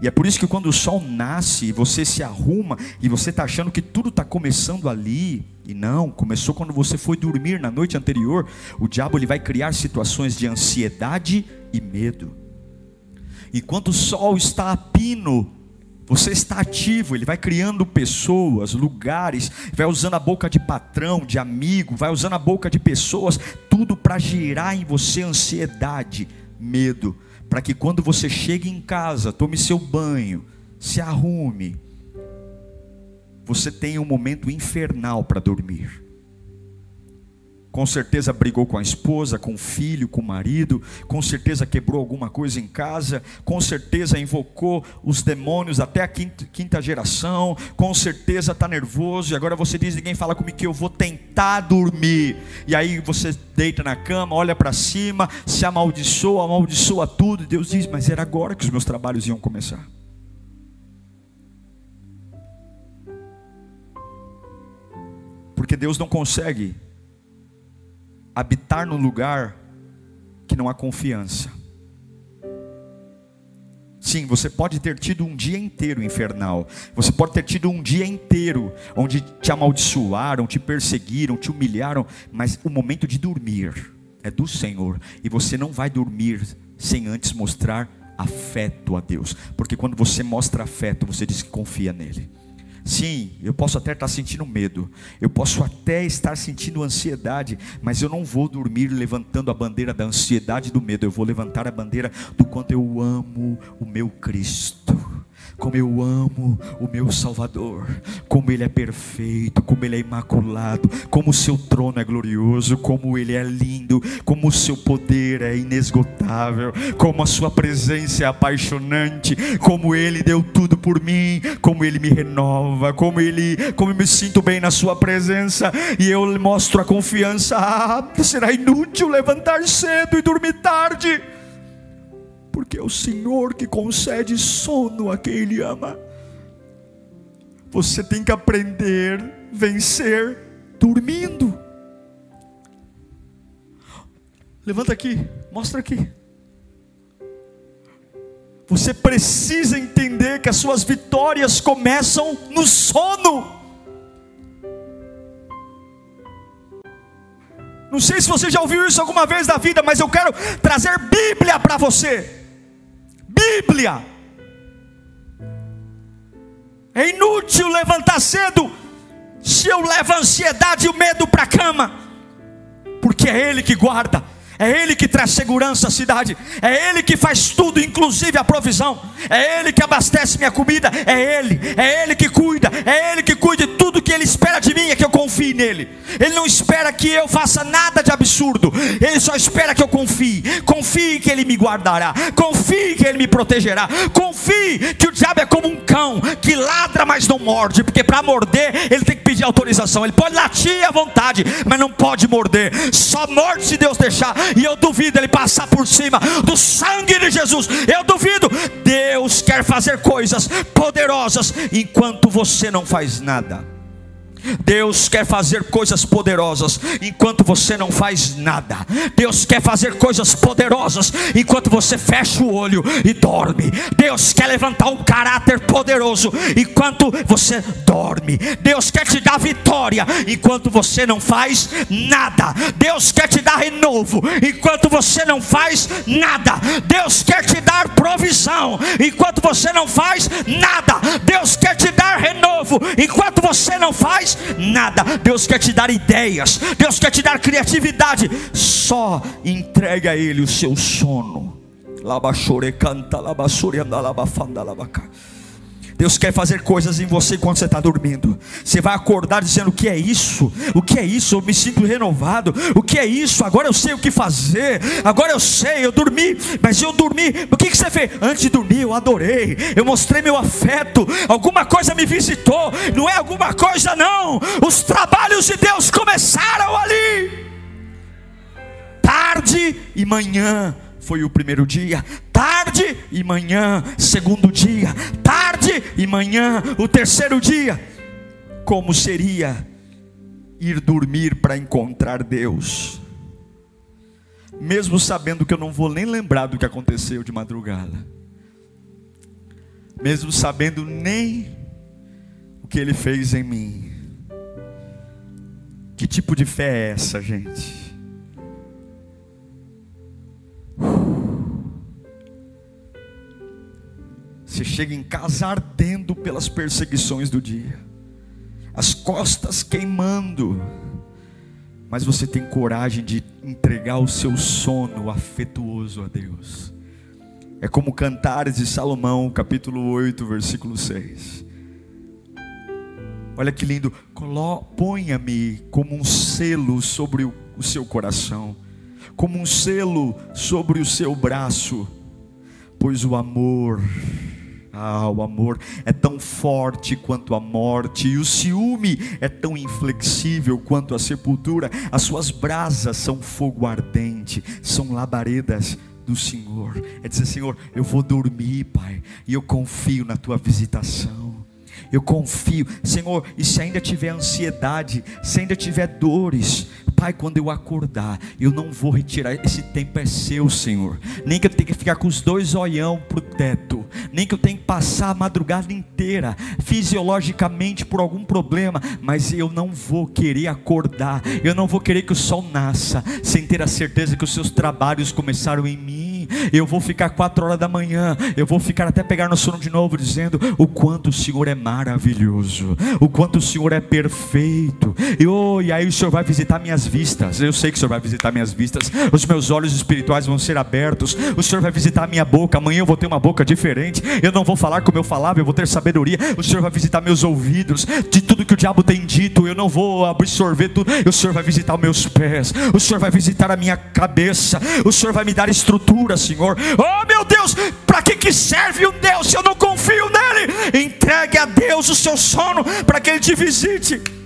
e é por isso que quando o sol nasce você se arruma e você está achando que tudo está começando ali, e não, começou quando você foi dormir na noite anterior, o diabo ele vai criar situações de ansiedade e medo. Enquanto o sol está a pino, você está ativo, ele vai criando pessoas, lugares, vai usando a boca de patrão, de amigo, vai usando a boca de pessoas, tudo para gerar em você ansiedade, medo, para que quando você chegue em casa, tome seu banho, se arrume, você tenha um momento infernal para dormir. Com certeza brigou com a esposa, com o filho, com o marido, com certeza quebrou alguma coisa em casa, com certeza invocou os demônios até a quinta, quinta geração, com certeza está nervoso, e agora você diz: ninguém fala comigo que eu vou tentar dormir. E aí você deita na cama, olha para cima, se amaldiçoa, amaldiçoa tudo, e Deus diz: mas era agora que os meus trabalhos iam começar. Porque Deus não consegue habitar num lugar que não há confiança. Sim, você pode ter tido um dia inteiro infernal. Você pode ter tido um dia inteiro onde te amaldiçoaram, te perseguiram, te humilharam, mas o momento de dormir é do Senhor e você não vai dormir sem antes mostrar afeto a Deus, porque quando você mostra afeto, você diz que confia nele. Sim, eu posso até estar sentindo medo, eu posso até estar sentindo ansiedade, mas eu não vou dormir levantando a bandeira da ansiedade e do medo, eu vou levantar a bandeira do quanto eu amo o meu Cristo como eu amo o meu Salvador, como Ele é perfeito, como Ele é imaculado, como o seu trono é glorioso, como Ele é lindo, como o seu poder é inesgotável, como a sua presença é apaixonante, como Ele deu tudo por mim, como Ele me renova, como Ele, como eu me sinto bem na Sua presença, e eu mostro a confiança, ah, será inútil levantar cedo e dormir tarde porque é o Senhor que concede sono a quem Ele ama. Você tem que aprender a vencer dormindo. Levanta aqui, mostra aqui. Você precisa entender que as suas vitórias começam no sono. Não sei se você já ouviu isso alguma vez na vida, mas eu quero trazer Bíblia para você. Bíblia. É inútil levantar cedo se eu levo a ansiedade e o medo para a cama, porque é Ele que guarda, é Ele que traz segurança à cidade, é Ele que faz tudo, inclusive a provisão, é Ele que abastece minha comida, é Ele, é Ele que cuida, é Ele que cuida de tudo que Ele espera de mim, é que eu confie nele. Ele não espera que eu faça nada de absurdo, Ele só espera que eu confie, confie que Ele me guardará, confie que Ele me protegerá, confie que o diabo é como um cão que ladra, mas não morde, porque para morder ele tem que pedir autorização, ele pode latir à vontade, mas não pode morder, só morde se Deus deixar e eu duvido ele passar por cima do sangue de Jesus. Eu duvido. Deus quer fazer coisas poderosas enquanto você não faz nada. Deus quer fazer coisas poderosas enquanto você não faz nada. Deus quer fazer coisas poderosas enquanto você fecha o olho e dorme. Deus quer levantar um caráter poderoso enquanto você dorme. Deus quer te dar vitória enquanto você não faz nada. Deus quer te dar renovo enquanto você não faz nada. Deus quer te dar provisão enquanto você não faz nada. Deus quer te dar renovo enquanto você não faz nada. Deus quer te dar ideias, Deus quer te dar criatividade. Só entregue a Ele o seu sono. Labachore canta, labachore anda, labafanda, labaca. Deus quer fazer coisas em você enquanto você está dormindo. Você vai acordar dizendo: O que é isso? O que é isso? Eu me sinto renovado. O que é isso? Agora eu sei o que fazer. Agora eu sei. Eu dormi, mas eu dormi. O que, que você fez? Antes de dormir, eu adorei. Eu mostrei meu afeto. Alguma coisa me visitou. Não é alguma coisa, não. Os trabalhos de Deus começaram ali. Tarde e manhã foi o primeiro dia, tarde e manhã, segundo dia, tarde e manhã, o terceiro dia. Como seria ir dormir para encontrar Deus? Mesmo sabendo que eu não vou nem lembrar do que aconteceu de madrugada, mesmo sabendo nem o que Ele fez em mim. Que tipo de fé é essa, gente? Você chega em casa ardendo pelas perseguições do dia, as costas queimando, mas você tem coragem de entregar o seu sono afetuoso a Deus. É como Cantares de Salomão, capítulo 8, versículo 6. Olha que lindo, ponha-me como um selo sobre o seu coração, como um selo sobre o seu braço, pois o amor ah, o amor é tão forte quanto a morte, e o ciúme é tão inflexível quanto a sepultura. As suas brasas são fogo ardente, são labaredas do Senhor. É dizer, Senhor, eu vou dormir, Pai, e eu confio na tua visitação. Eu confio, Senhor, e se ainda tiver ansiedade, se ainda tiver dores, Pai, quando eu acordar, eu não vou retirar, esse tempo é seu, Senhor. Nem que eu tenha que ficar com os dois olhão para o teto, nem que eu tenha que passar a madrugada inteira, fisiologicamente por algum problema, mas eu não vou querer acordar, eu não vou querer que o sol nasça, sem ter a certeza que os seus trabalhos começaram em mim. Eu vou ficar quatro horas da manhã, eu vou ficar até pegar no sono de novo, dizendo o quanto o Senhor é maravilhoso, o quanto o Senhor é perfeito. E, oh, e aí o Senhor vai visitar minhas vistas. Eu sei que o Senhor vai visitar minhas vistas. Os meus olhos espirituais vão ser abertos. O Senhor vai visitar minha boca. Amanhã eu vou ter uma boca diferente. Eu não vou falar como eu falava, eu vou ter sabedoria. O Senhor vai visitar meus ouvidos. De tudo que o diabo tem dito, eu não vou absorver tudo. O Senhor vai visitar meus pés. O Senhor vai visitar a minha cabeça. O Senhor vai me dar estrutura, Senhor. Oh meu Deus, para que, que serve um Deus se eu não confio nele? Entregue a Deus o seu sono para que ele te visite.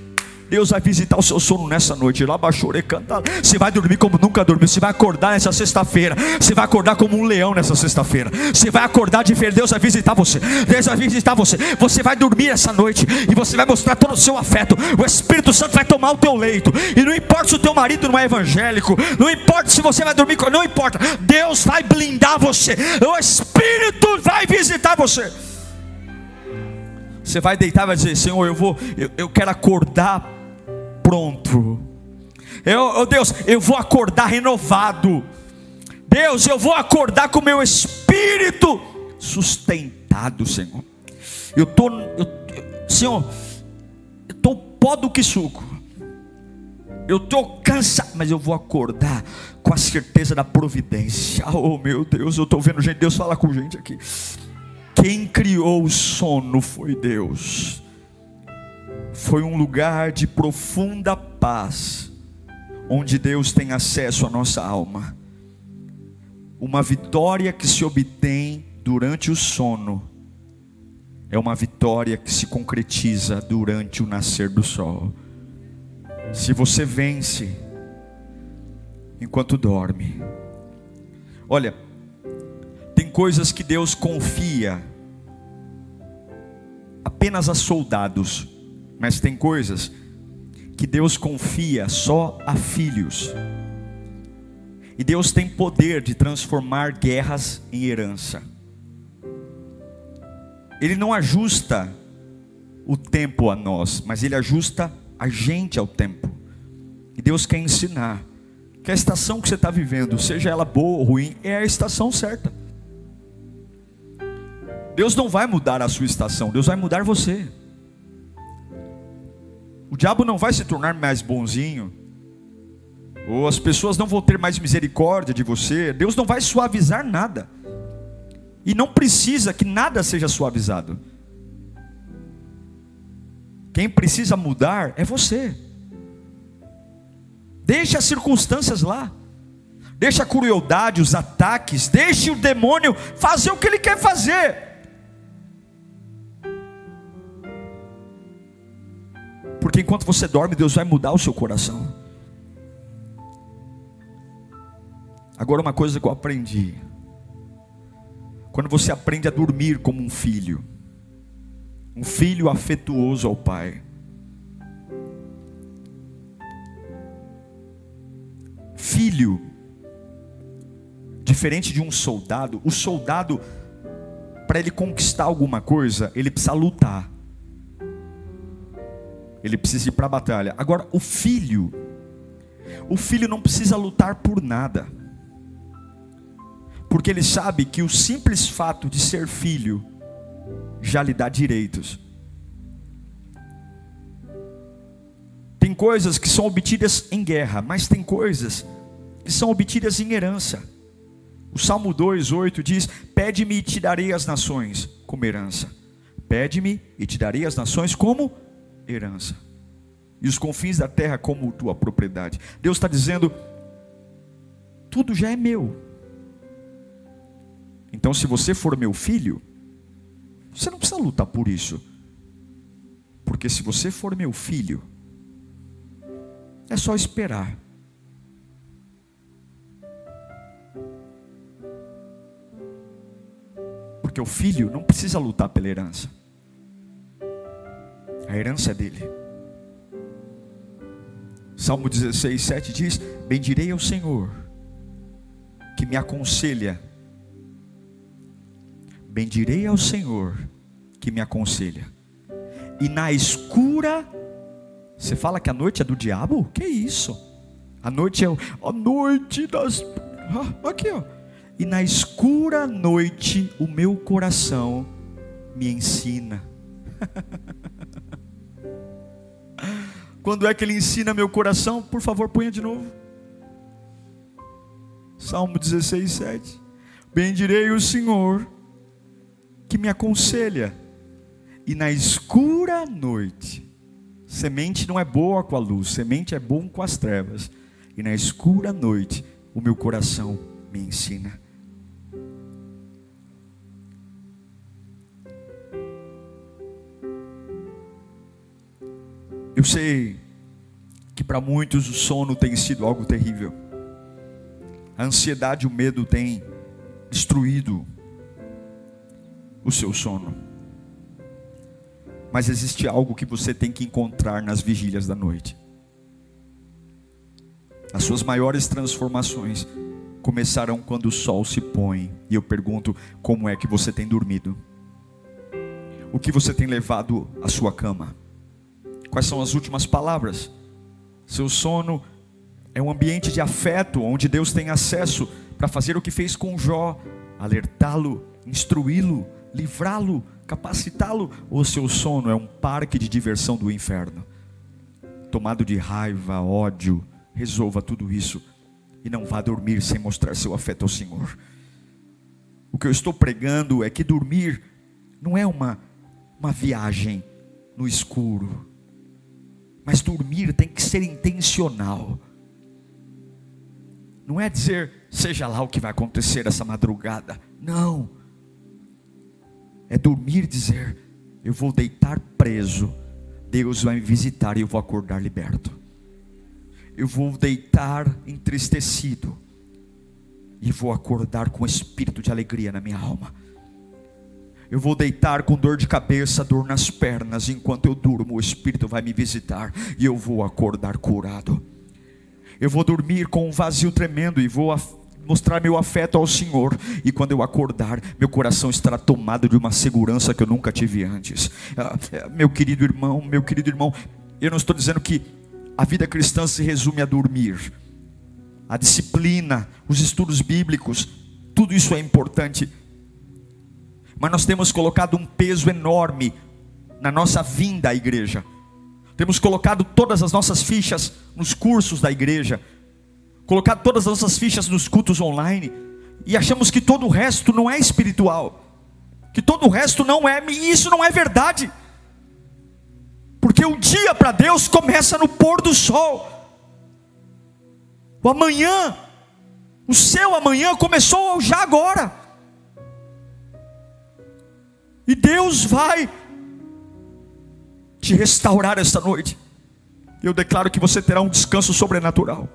Deus vai visitar o seu sono nessa noite. Lá baixou canta. Você vai dormir como nunca dormiu. Você vai acordar nessa sexta-feira. Você vai acordar como um leão nessa sexta-feira. Você vai acordar de ver Deus vai visitar você. Deus vai visitar você. Você vai dormir essa noite e você vai mostrar todo o seu afeto. O Espírito Santo vai tomar o teu leito. E não importa se o teu marido não é evangélico, não importa se você vai dormir, não importa. Deus vai blindar você. O Espírito vai visitar você. Você vai deitar e vai dizer: Senhor, eu vou, eu, eu quero acordar pronto. Eu, oh Deus, eu vou acordar renovado. Deus, eu vou acordar com o meu espírito sustentado, Senhor. Eu eu, Senhor, eu tô pó do que suco. Eu tô cansado, mas eu vou acordar com a certeza da providência. Oh meu Deus, eu estou vendo gente, Deus fala com gente aqui. Quem criou o sono foi Deus foi um lugar de profunda paz, onde Deus tem acesso à nossa alma. Uma vitória que se obtém durante o sono é uma vitória que se concretiza durante o nascer do sol. Se você vence enquanto dorme, olha, tem coisas que Deus confia apenas a soldados mas tem coisas que Deus confia só a filhos. E Deus tem poder de transformar guerras em herança. Ele não ajusta o tempo a nós, mas ele ajusta a gente ao tempo. E Deus quer ensinar que a estação que você está vivendo, seja ela boa ou ruim, é a estação certa. Deus não vai mudar a sua estação, Deus vai mudar você. O diabo não vai se tornar mais bonzinho, ou as pessoas não vão ter mais misericórdia de você. Deus não vai suavizar nada, e não precisa que nada seja suavizado. Quem precisa mudar é você. Deixe as circunstâncias lá. Deixe a crueldade, os ataques, deixe o demônio fazer o que ele quer fazer. Porque enquanto você dorme, Deus vai mudar o seu coração. Agora, uma coisa que eu aprendi: quando você aprende a dormir como um filho, um filho afetuoso ao pai, filho, diferente de um soldado, o soldado, para ele conquistar alguma coisa, ele precisa lutar ele precisa ir para a batalha. Agora, o filho, o filho não precisa lutar por nada, porque ele sabe que o simples fato de ser filho já lhe dá direitos. Tem coisas que são obtidas em guerra, mas tem coisas que são obtidas em herança. O Salmo 2:8 diz: Pede-me e te darei as nações como herança. Pede-me e te darei as nações como herança. E os confins da terra como tua propriedade. Deus está dizendo: tudo já é meu. Então, se você for meu filho, você não precisa lutar por isso. Porque se você for meu filho, é só esperar. Porque o filho não precisa lutar pela herança. A herança é dele. Salmo 16, 7 diz: Bendirei ao Senhor, que me aconselha. Bendirei ao Senhor, que me aconselha. E na escura, você fala que a noite é do diabo? Que isso? A noite é a noite das. Ah, aqui, ó. E na escura noite, o meu coração me ensina. Quando é que ele ensina meu coração? Por favor, ponha de novo. Salmo 16, 7. Bendirei o Senhor que me aconselha, e na escura noite, semente não é boa com a luz, semente é bom com as trevas, e na escura noite, o meu coração me ensina. Eu sei que para muitos o sono tem sido algo terrível. A ansiedade e o medo têm destruído o seu sono. Mas existe algo que você tem que encontrar nas vigílias da noite. As suas maiores transformações começarão quando o sol se põe. E eu pergunto: como é que você tem dormido? O que você tem levado à sua cama? Quais são as últimas palavras? Seu sono é um ambiente de afeto, onde Deus tem acesso para fazer o que fez com Jó, alertá-lo, instruí-lo, livrá-lo, capacitá-lo, ou seu sono é um parque de diversão do inferno? Tomado de raiva, ódio, resolva tudo isso e não vá dormir sem mostrar seu afeto ao Senhor. O que eu estou pregando é que dormir não é uma, uma viagem no escuro, mas dormir tem que ser intencional. Não é dizer, seja lá o que vai acontecer essa madrugada. Não. É dormir dizer, eu vou deitar preso. Deus vai me visitar e eu vou acordar liberto. Eu vou deitar entristecido e vou acordar com espírito de alegria na minha alma. Eu vou deitar com dor de cabeça, dor nas pernas, enquanto eu durmo, o Espírito vai me visitar e eu vou acordar curado. Eu vou dormir com um vazio tremendo e vou mostrar meu afeto ao Senhor, e quando eu acordar, meu coração estará tomado de uma segurança que eu nunca tive antes. Ah, é, meu querido irmão, meu querido irmão, eu não estou dizendo que a vida cristã se resume a dormir, a disciplina, os estudos bíblicos, tudo isso é importante mas nós temos colocado um peso enorme na nossa vinda à igreja. Temos colocado todas as nossas fichas nos cursos da igreja, colocado todas as nossas fichas nos cultos online, e achamos que todo o resto não é espiritual, que todo o resto não é, e isso não é verdade, porque o dia para Deus começa no pôr do sol, o amanhã, o seu amanhã começou já agora. E Deus vai te restaurar esta noite. Eu declaro que você terá um descanso sobrenatural.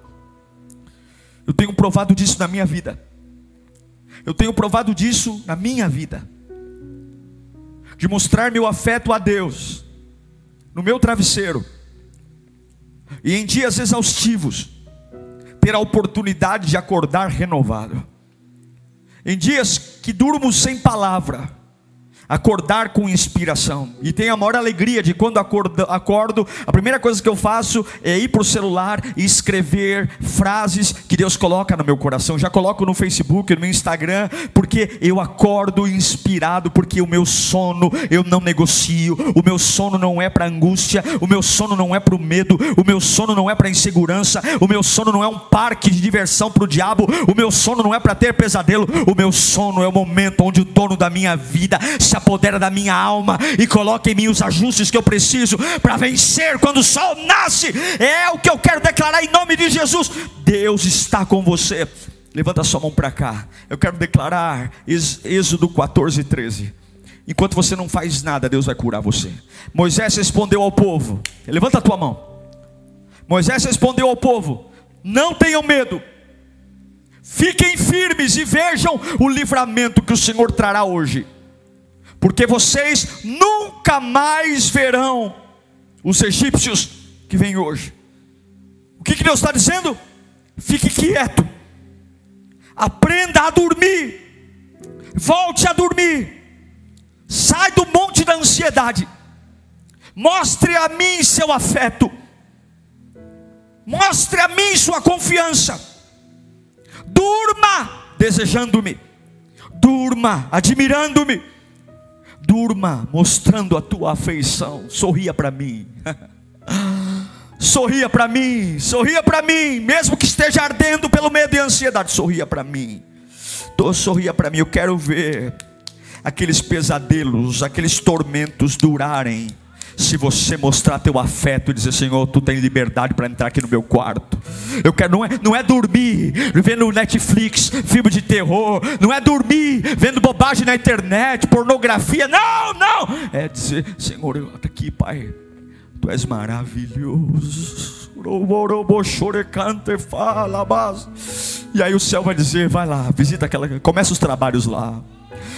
Eu tenho provado disso na minha vida. Eu tenho provado disso na minha vida. De mostrar meu afeto a Deus no meu travesseiro. E em dias exaustivos, ter a oportunidade de acordar renovado. Em dias que durmo sem palavra, acordar com inspiração. E tenho a maior alegria de quando acordo, acordo, a primeira coisa que eu faço é ir para o celular e escrever frases que Deus coloca no meu coração. Já coloco no Facebook, no Instagram, porque eu acordo inspirado, porque o meu sono eu não negocio, o meu sono não é para angústia, o meu sono não é para o medo, o meu sono não é para insegurança, o meu sono não é um parque de diversão para o diabo, o meu sono não é para ter pesadelo, o meu sono é o momento onde o dono da minha vida se apodera da minha alma e coloca em mim os ajustes que eu preciso para vencer quando o sol nasce. É o que eu quero declarar em nome de Jesus. Deus está com você. Levanta sua mão para cá. Eu quero declarar Êxodo 14, 13. Enquanto você não faz nada, Deus vai curar você. Moisés respondeu ao povo: Levanta a tua mão. Moisés respondeu ao povo: Não tenham medo, fiquem firmes e vejam o livramento que o Senhor trará hoje, porque vocês nunca mais verão os egípcios que vêm hoje. O que, que Deus está dizendo? Fique quieto, aprenda a dormir, volte a dormir Sai do monte da ansiedade. Mostre a mim seu afeto. Mostre a mim sua confiança. Durma desejando-me. Durma admirando-me. Durma mostrando a tua afeição. Sorria para mim. sorria para mim, sorria para mim, mesmo que esteja ardendo pelo medo e ansiedade, sorria para mim. sorria para mim, eu quero ver aqueles pesadelos, aqueles tormentos durarem, se você mostrar teu afeto e dizer, Senhor, tu tem liberdade para entrar aqui no meu quarto. Eu quero, não é, não é dormir vendo Netflix, filme de terror, não é dormir vendo bobagem na internet, pornografia, não, não. É dizer, Senhor, eu estou aqui, Pai, tu és maravilhoso. E aí o céu vai dizer, vai lá, visita aquela, começa os trabalhos lá.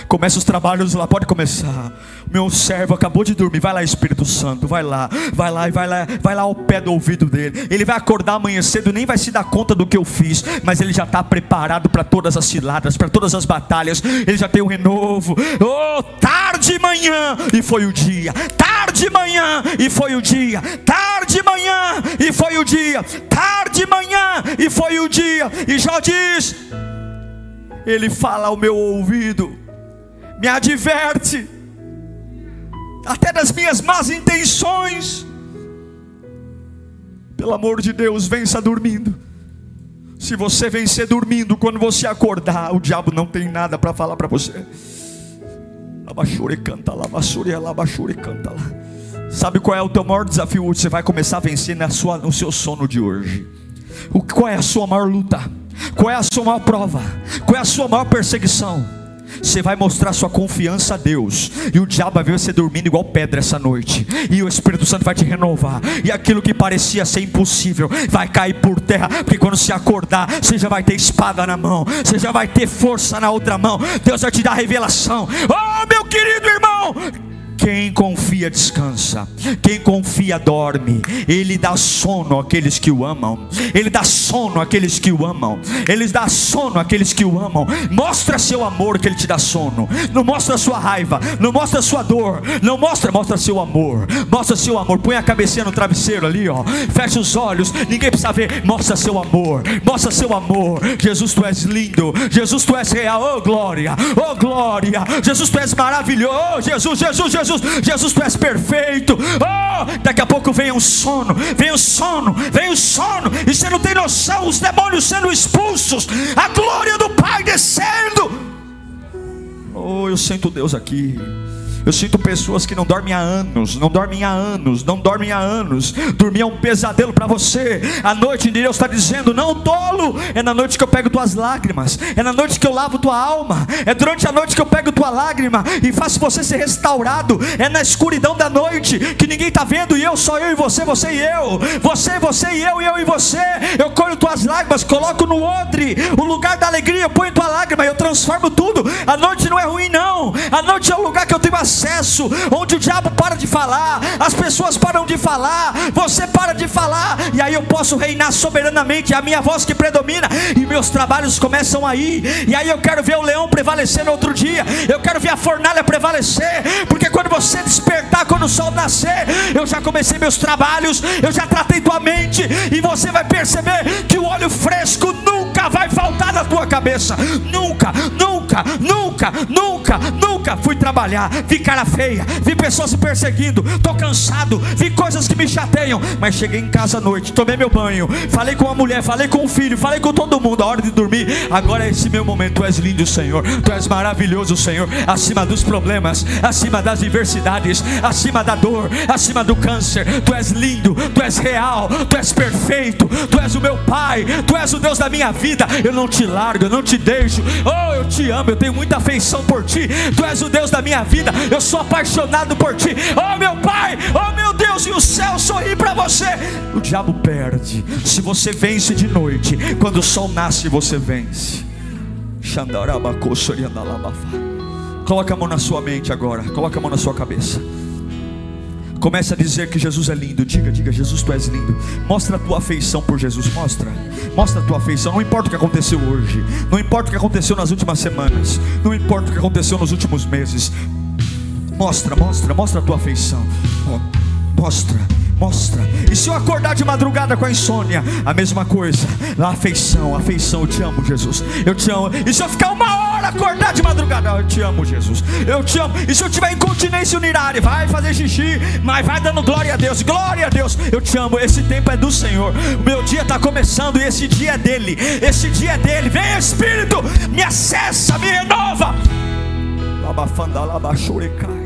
Começa os trabalhos lá, pode começar. Meu servo acabou de dormir. Vai lá, Espírito Santo, vai lá, vai lá vai lá, vai lá ao pé do ouvido dele. Ele vai acordar amanhã cedo, nem vai se dar conta do que eu fiz, mas ele já está preparado para todas as ciladas, para todas as batalhas. Ele já tem um renovo. Oh, tarde manhã, e foi o dia. Tarde e manhã, e foi o dia. Tarde e manhã, e foi o dia. Tarde e manhã, e foi o dia. E Jó diz: Ele fala ao meu ouvido me adverte, até das minhas más intenções. Pelo amor de Deus, vença dormindo. Se você vencer dormindo, quando você acordar, o diabo não tem nada para falar para você. Labachure canta labachure canta lá. Sabe qual é o teu maior desafio hoje? Você vai começar a vencer na sua, no seu sono de hoje. O, qual é a sua maior luta? Qual é a sua maior prova? Qual é a sua maior perseguição? Você vai mostrar sua confiança a Deus. E o diabo vai ver você dormindo igual pedra essa noite. E o Espírito Santo vai te renovar. E aquilo que parecia ser impossível vai cair por terra. Porque quando se acordar, você já vai ter espada na mão. Você já vai ter força na outra mão. Deus vai te dar revelação. Oh, meu querido irmão! Quem confia descansa, quem confia dorme. Ele dá sono àqueles que o amam. Ele dá sono àqueles que o amam. Ele dá sono àqueles que o amam. Mostra seu amor que ele te dá sono. Não mostra sua raiva, não mostra sua dor, não mostra, mostra seu amor. Mostra seu amor. Põe a cabecinha no travesseiro ali, ó. Fecha os olhos, ninguém precisa ver. Mostra seu amor. Mostra seu amor. Jesus, tu és lindo. Jesus, tu és real. Oh glória. Oh glória. Jesus, tu és maravilhoso. Oh, Jesus, Jesus, Jesus. Jesus, Jesus, tu és perfeito. Oh, daqui a pouco vem um sono, vem o sono, vem o sono, e você não tem noção, os demônios sendo expulsos, a glória do Pai descendo. Oh, eu sinto Deus aqui. Eu sinto pessoas que não dormem há anos, não dormem há anos, não dormem há anos. Dormir é um pesadelo para você. A noite de Deus está dizendo: Não, tolo, é na noite que eu pego tuas lágrimas, é na noite que eu lavo tua alma, é durante a noite que eu pego tua lágrima e faço você ser restaurado. É na escuridão da noite que ninguém está vendo e eu só eu e você, você e eu, você, você e eu, e eu e você. Eu colho tuas lágrimas, coloco no odre, o lugar da alegria, eu ponho tua lágrima, eu transformo tudo. A noite não é ruim, não. A noite é o lugar que eu tenho acesso processo onde o diabo para de falar, as pessoas param de falar, você para de falar, e aí eu posso reinar soberanamente, é a minha voz que predomina, e meus trabalhos começam aí, e aí eu quero ver o leão prevalecer no outro dia, eu quero ver a fornalha prevalecer, porque quando você despertar, quando o sol nascer, eu já comecei meus trabalhos, eu já tratei tua mente, e você vai perceber que o óleo fresco nunca vai faltar na tua cabeça. Nunca, nunca, nunca, nunca, nunca. Fui trabalhar, vi cara feia, vi pessoas se perseguindo, tô cansado, vi coisas que me chateiam, mas cheguei em casa à noite, tomei meu banho, falei com a mulher, falei com o filho, falei com todo mundo, a hora de dormir. Agora é esse meu momento. Tu és lindo, Senhor. Tu és maravilhoso, Senhor. Acima dos problemas, acima das adversidades, acima da dor, acima do câncer. Tu és lindo, tu és real, tu és perfeito, tu és o meu Pai, tu és o Deus da minha vida. Eu não te largo, eu não te deixo. Oh, eu te amo, eu tenho muita afeição por ti. Tu és o Deus da minha vida. Eu sou apaixonado por ti. Oh, meu Pai, oh, meu Deus, e o céu sorri para você. O diabo perde. Se você vence de noite, quando o sol nasce, você vence. Coloca a mão na sua mente agora. Coloca a mão na sua cabeça. Comece a dizer que Jesus é lindo. Diga, diga, Jesus, tu és lindo. Mostra a tua afeição por Jesus. Mostra. Mostra a tua afeição. Não importa o que aconteceu hoje. Não importa o que aconteceu nas últimas semanas. Não importa o que aconteceu nos últimos meses. Mostra, mostra, mostra a tua afeição. Mostra mostra. E se eu acordar de madrugada com a insônia, a mesma coisa. A afeição, a afeição, eu te amo, Jesus. Eu te amo. E se eu ficar uma hora acordar de madrugada, eu te amo, Jesus. Eu te amo. E se eu tiver incontinência urinária, vai fazer xixi, mas vai dando glória a Deus. Glória a Deus. Eu te amo. Esse tempo é do Senhor. Meu dia está começando e esse dia é dele. Esse dia é dele. Vem Espírito, me acessa, me renova. Labafanda, labachurikai.